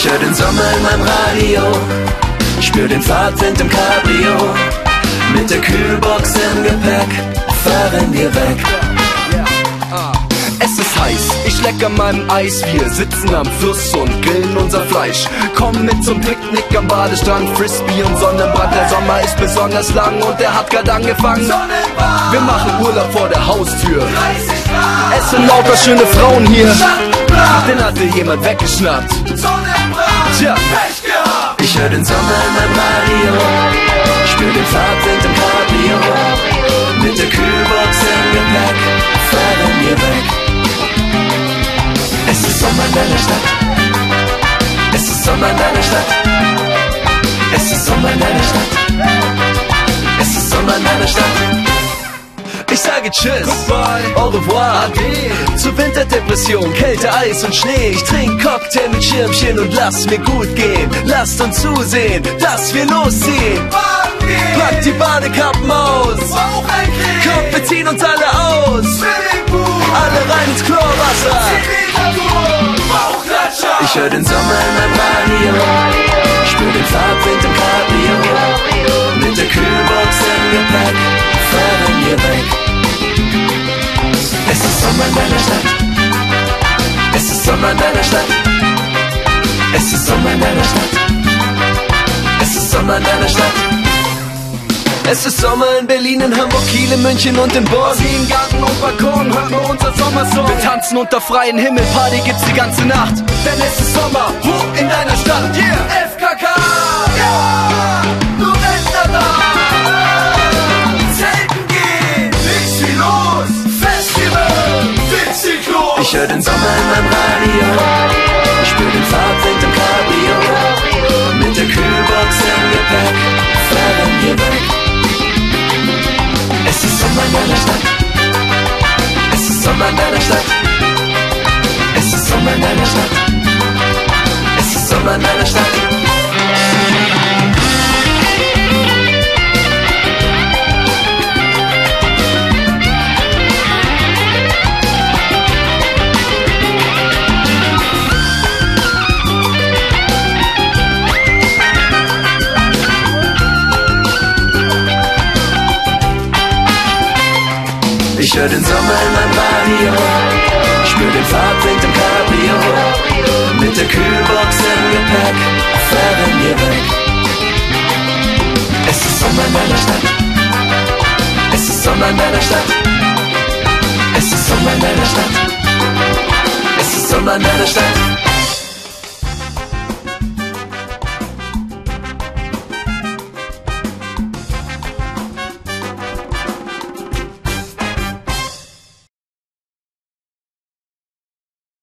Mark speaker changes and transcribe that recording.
Speaker 1: Ich hör den Sommer in meinem Radio, spür den Fahrtwind im Cabrio. Mit der Kühlbox im Gepäck fahren wir weg.
Speaker 2: Es ist heiß, ich leck an meinem Eis. Wir sitzen am Fluss und grillen unser Fleisch. Komm mit zum Picknick am Badestrand, Frisbee und Sonnenbrand. Der Sommer ist besonders lang und der hat grad angefangen. Wir machen Urlaub vor der Haustür. Es sind lauter schöne Frauen hier. Den hatte jemand weggeschnappt. Tja,
Speaker 1: Ich hör den Sommer in meinem Radio, spür den Fahrtwind im Cabrio. Mit der Kühlbox im Gepäck fahren wir weg. Es ist Sommer in deiner Stadt. Es ist Sommer in deiner Stadt. Es ist Sommer in deiner Stadt. Es ist Sommer in deiner Stadt.
Speaker 2: ich sage Tschüss. Au revoir. Ade. Zur Winterdepression, Kälte, Eis und Schnee. Ich trink Cocktail mit Schirmchen und lass mir gut gehen. Lasst uns zusehen, dass wir losziehen. Packt die Badekappen aus. Kommt, wir ziehen uns alle aus. Alle rein ins Chlorwasser.
Speaker 1: Ich hör den Sommer in meinem Radio, spür den Sommer in deiner Stadt. Es ist Sommer in deiner Stadt. Es ist Sommer in deiner Stadt. Es ist Sommer in
Speaker 2: Berlin, in Hamburg, Kiel, in München und in Bonn. Ziehen Garten und Balkon, hören wir unser Sommersong. Wir tanzen unter freiem Himmel, Party gibt's die ganze Nacht. Denn es ist Sommer, hoch in deiner Stadt. Yeah,
Speaker 1: Ich hör den Sommer in meinem Radio, spür den Fahrtwind im Cabrio. Mit der Kühlbox im Gepäck fahren wir weg. Es ist Sommer in deiner Stadt. Es ist Sommer in deiner Stadt. Es ist Sommer in deiner Stadt. Ich hör den Sommer in meinem Radio, spür den Fahrtwind im Cabrio. Mit der Kühlbox im Gepäck fahren wir weg. Es ist Sommer in deiner Stadt. Es ist Sommer in deiner Stadt. Es ist Sommer in deiner Stadt. Es ist Sommer in deiner Stadt.